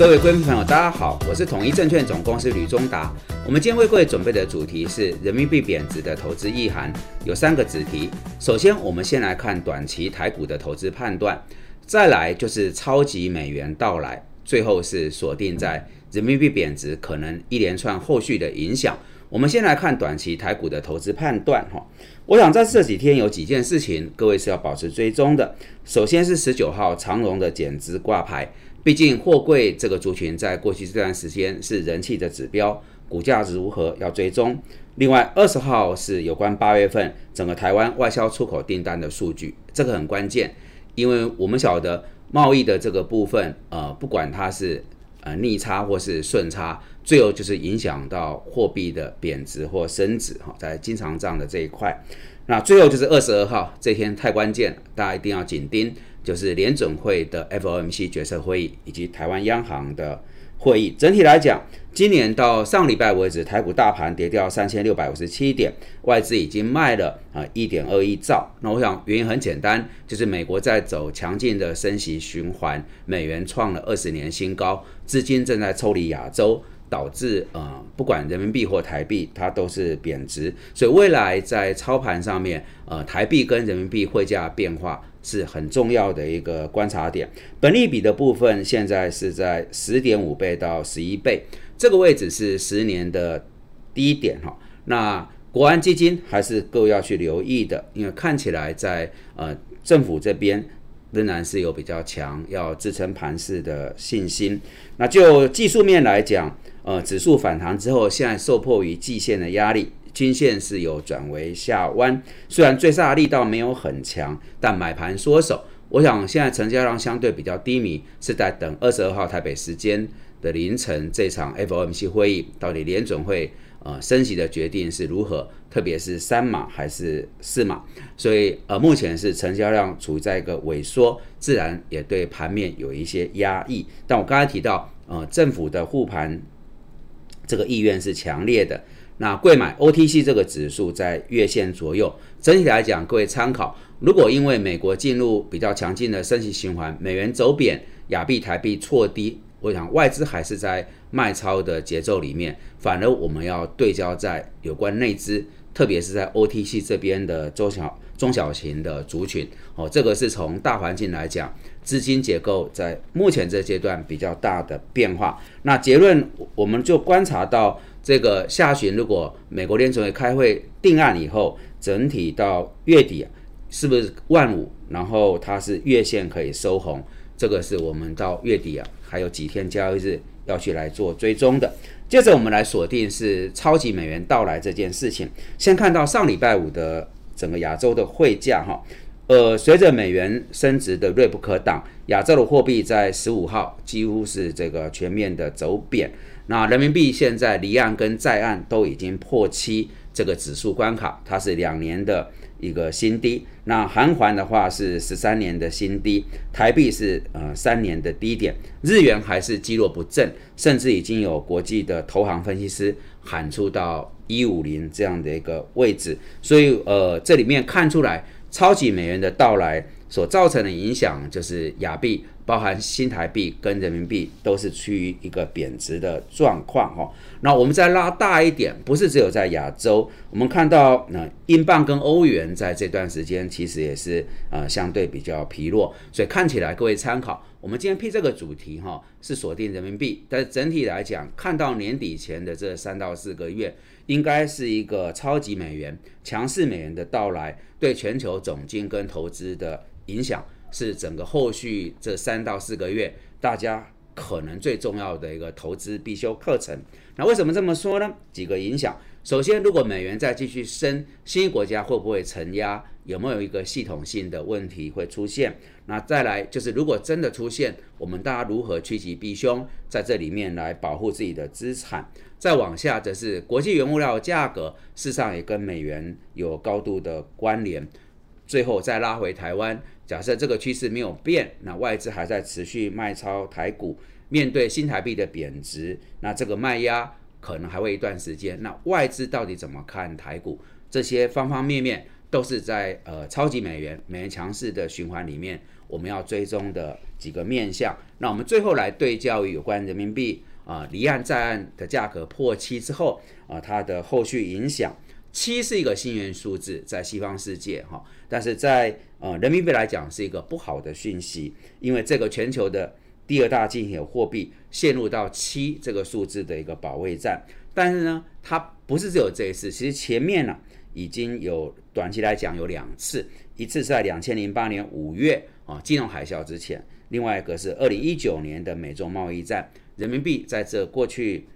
各位观众朋友，大家好，我是统一证券总公司吕中达。我们今天为各位准备的主题是人民币贬值的投资意涵，有三个子题。首先，我们先来看短期台股的投资判断，再来就是超级美元到来，最后是锁定在人民币贬值可能一连串后续的影响。我们先来看短期台股的投资判断哈。我想在这几天有几件事情，各位是要保持追踪的。首先是十九号长荣的减资挂牌。毕竟货柜这个族群在过去这段时间是人气的指标，股价值如何要追踪。另外，二十号是有关八月份整个台湾外销出口订单的数据，这个很关键，因为我们晓得贸易的这个部分，呃，不管它是呃逆差或是顺差，最后就是影响到货币的贬值或升值哈，在经常账的这一块。那最后就是二十二号这天太关键，大家一定要紧盯。就是联准会的 FOMC 决策会议以及台湾央行的会议。整体来讲，今年到上礼拜为止，台股大盘跌掉三千六百五十七点，外资已经卖了啊一点二亿兆。那我想原因很简单，就是美国在走强劲的升息循环，美元创了二十年新高，资金正在抽离亚洲。导致呃，不管人民币或台币，它都是贬值，所以未来在操盘上面，呃，台币跟人民币汇价变化是很重要的一个观察点。本利比的部分现在是在十点五倍到十一倍，这个位置是十年的低点哈。那国安基金还是够要去留意的，因为看起来在呃政府这边。仍然是有比较强要支撑盘势的信心。那就技术面来讲，呃，指数反弹之后，现在受迫于季线的压力，均线是有转为下弯。虽然追杀力道没有很强，但买盘缩手。我想现在成交量相对比较低迷，是在等二十二号台北时间的凌晨这场 FOMC 会议，到底联准会。呃，升息的决定是如何？特别是三码还是四码？所以呃，目前是成交量处在一个萎缩，自然也对盘面有一些压抑。但我刚才提到，呃，政府的护盘这个意愿是强烈的。那贵买 OTC 这个指数在月线左右，整体来讲，各位参考。如果因为美国进入比较强劲的升息循环，美元走贬，亚币台币错低。我想外资还是在卖超的节奏里面，反而我们要对焦在有关内资，特别是在 OTC 这边的中小中小型的族群哦，这个是从大环境来讲，资金结构在目前这阶段比较大的变化。那结论我们就观察到，这个下旬如果美国联储会开会定案以后，整体到月底是不是万五，然后它是月线可以收红。这个是我们到月底啊，还有几天交易日要去来做追踪的。接着我们来锁定是超级美元到来这件事情。先看到上礼拜五的整个亚洲的汇价哈，呃，随着美元升值的锐不可挡，亚洲的货币在十五号几乎是这个全面的走贬。那人民币现在离岸跟在岸都已经破七这个指数关卡，它是两年的。一个新低，那韩环的话是十三年的新低，台币是呃三年的低点，日元还是基弱不振，甚至已经有国际的投行分析师喊出到一五零这样的一个位置，所以呃这里面看出来超级美元的到来。所造成的影响就是亚币，包含新台币跟人民币都是趋于一个贬值的状况哈。那我们再拉大一点，不是只有在亚洲，我们看到那英镑跟欧元在这段时间其实也是呃相对比较疲弱，所以看起来各位参考。我们今天批这个主题哈是锁定人民币，但是整体来讲，看到年底前的这三到四个月，应该是一个超级美元、强势美元的到来，对全球总金跟投资的。影响是整个后续这三到四个月，大家可能最重要的一个投资必修课程。那为什么这么说呢？几个影响。首先，如果美元再继续升，新兴国家会不会承压？有没有一个系统性的问题会出现？那再来就是，如果真的出现，我们大家如何趋吉避凶，在这里面来保护自己的资产？再往下则是国际原物料价格，事实上也跟美元有高度的关联。最后再拉回台湾，假设这个趋势没有变，那外资还在持续卖超台股，面对新台币的贬值，那这个卖压可能还会一段时间。那外资到底怎么看台股？这些方方面面都是在呃超级美元、美元强势的循环里面，我们要追踪的几个面向。那我们最后来对焦于有关人民币啊离岸在岸的价格破七之后啊它的后续影响。七是一个幸运数字，在西方世界哈，但是在呃人民币来讲是一个不好的讯息，因为这个全球的第二大经济货币陷入到七这个数字的一个保卫战。但是呢，它不是只有这一次，其实前面呢已经有短期来讲有两次，一次是在两千零八年五月啊金融海啸之前，另外一个是二零一九年的美中贸易战，人民币在这过去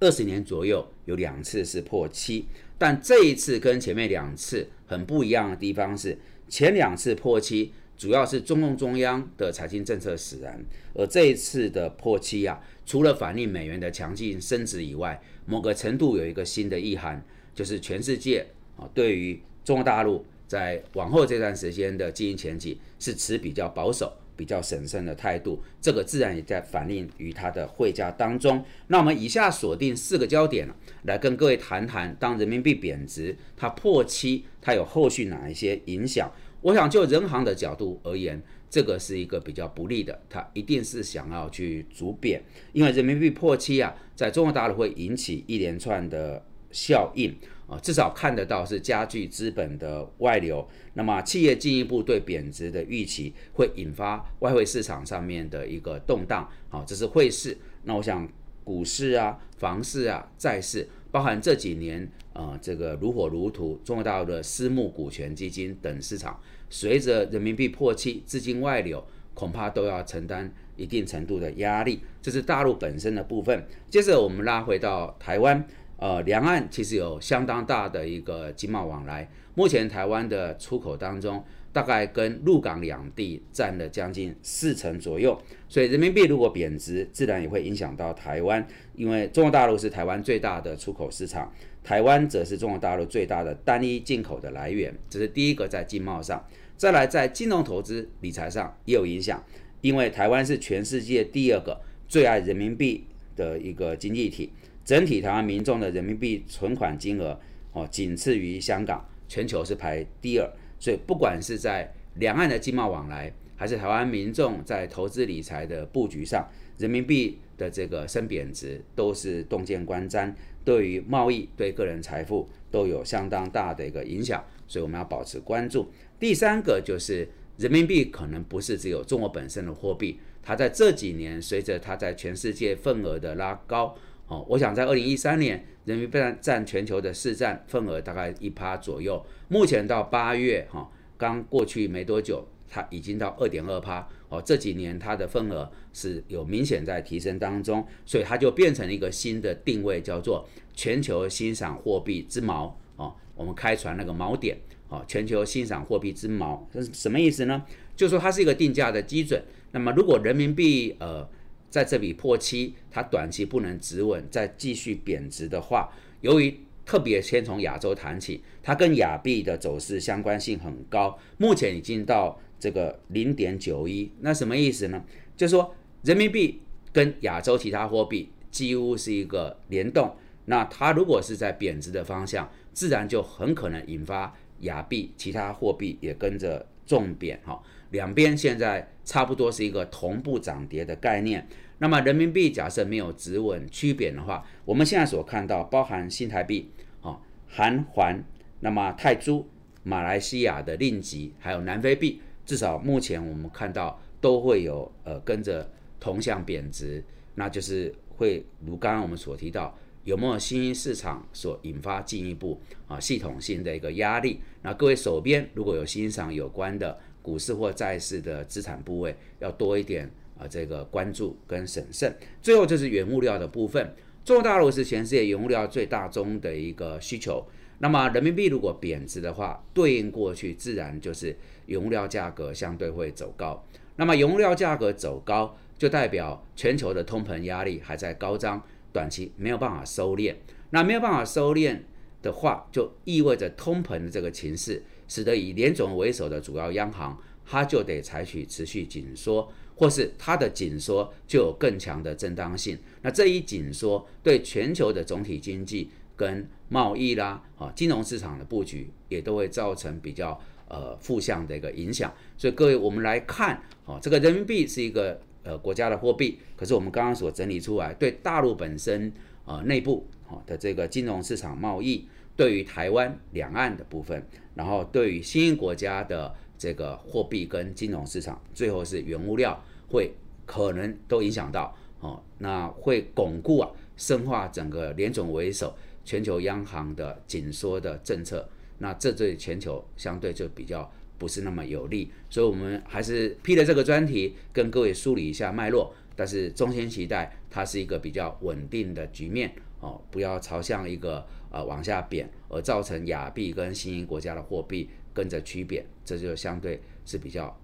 二十年左右有两次是破七，但这一次跟前面两次很不一样的地方是，前两次破七。主要是中共中央的财经政策使然，而这一次的破七啊，除了反映美元的强劲升值以外，某个程度有一个新的意涵，就是全世界啊对于中国大陆在往后这段时间的经营前景是持比较保守、比较审慎的态度，这个自然也在反映于它的汇价当中。那我们以下锁定四个焦点来跟各位谈谈，当人民币贬值，它破七，它有后续哪一些影响？我想就人行的角度而言，这个是一个比较不利的，它一定是想要去逐贬，因为人民币破七啊，在中国大陆会引起一连串的效应啊，至少看得到是加剧资本的外流，那么企业进一步对贬值的预期，会引发外汇市场上面的一个动荡，好，这是汇市。那我想股市啊、房市啊、债市。包含这几年，呃，这个如火如荼，中国大陆的私募股权基金等市场，随着人民币破七，资金外流，恐怕都要承担一定程度的压力。这是大陆本身的部分。接着我们拉回到台湾，呃，两岸其实有相当大的一个经贸往来。目前台湾的出口当中，大概跟陆港两地占了将近四成左右，所以人民币如果贬值，自然也会影响到台湾，因为中国大陆是台湾最大的出口市场，台湾则是中国大陆最大的单一进口的来源，这是第一个在经贸上。再来，在金融投资理财上也有影响，因为台湾是全世界第二个最爱人民币的一个经济体，整体台湾民众的人民币存款金额哦，仅次于香港，全球是排第二。所以，不管是在两岸的经贸往来，还是台湾民众在投资理财的布局上，人民币的这个升贬值都是洞见观瞻，对于贸易、对个人财富都有相当大的一个影响。所以，我们要保持关注。第三个就是人民币可能不是只有中国本身的货币，它在这几年随着它在全世界份额的拉高。哦，我想在二零一三年，人民币占全球的市占份额大概一趴左右。目前到八月，哈，刚过去没多久，它已经到二点二趴。哦，这几年它的份额是有明显在提升当中，所以它就变成一个新的定位，叫做全球欣赏货币之锚。哦，我们开船那个锚点。哦，全球欣赏货币之锚，这是什么意思呢？就说它是一个定价的基准。那么如果人民币，呃。在这里破七，它短期不能止稳，再继续贬值的话，由于特别先从亚洲谈起，它跟亚币的走势相关性很高，目前已经到这个零点九一，那什么意思呢？就是说人民币跟亚洲其他货币几乎是一个联动，那它如果是在贬值的方向，自然就很可能引发亚币其他货币也跟着重贬哈，两边现在差不多是一个同步涨跌的概念。那么人民币假设没有止稳趋贬的话，我们现在所看到包含新台币、啊韩环、那么泰铢、马来西亚的令吉，还有南非币，至少目前我们看到都会有呃跟着同向贬值，那就是会如刚刚我们所提到，有没有新兴市场所引发进一步啊系统性的一个压力？那各位手边如果有欣赏有关的股市或债市的资产部位，要多一点。啊，这个关注跟审慎，最后就是原物料的部分。中国大陆是全世界原物料最大宗的一个需求。那么人民币如果贬值的话，对应过去自然就是原物料价格相对会走高。那么原物料价格走高，就代表全球的通膨压力还在高涨，短期没有办法收敛。那没有办法收敛的话，就意味着通膨的这个情势，使得以联总为首的主要央行，它就得采取持续紧缩。或是它的紧缩就有更强的正当性，那这一紧缩对全球的总体经济跟贸易啦，啊金融市场的布局也都会造成比较呃负向的一个影响。所以各位，我们来看哦，这个人民币是一个呃国家的货币，可是我们刚刚所整理出来，对大陆本身呃内部哦的这个金融市场贸易，对于台湾两岸的部分，然后对于新兴国家的这个货币跟金融市场，最后是原物料会可能都影响到哦，那会巩固啊。深化整个联总为首全球央行的紧缩的政策，那这对全球相对就比较不是那么有利，所以我们还是批了这个专题，跟各位梳理一下脉络。但是中心期待它是一个比较稳定的局面哦，不要朝向一个呃往下贬，而造成亚币跟新兴国家的货币跟着趋贬，这就相对是比较。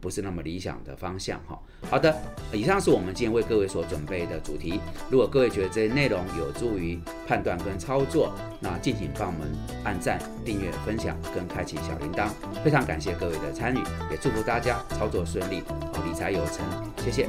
不是那么理想的方向哈。好的，以上是我们今天为各位所准备的主题。如果各位觉得这些内容有助于判断跟操作，那敬请帮我们按赞、订阅、分享跟开启小铃铛。非常感谢各位的参与，也祝福大家操作顺利，理财有成。谢谢。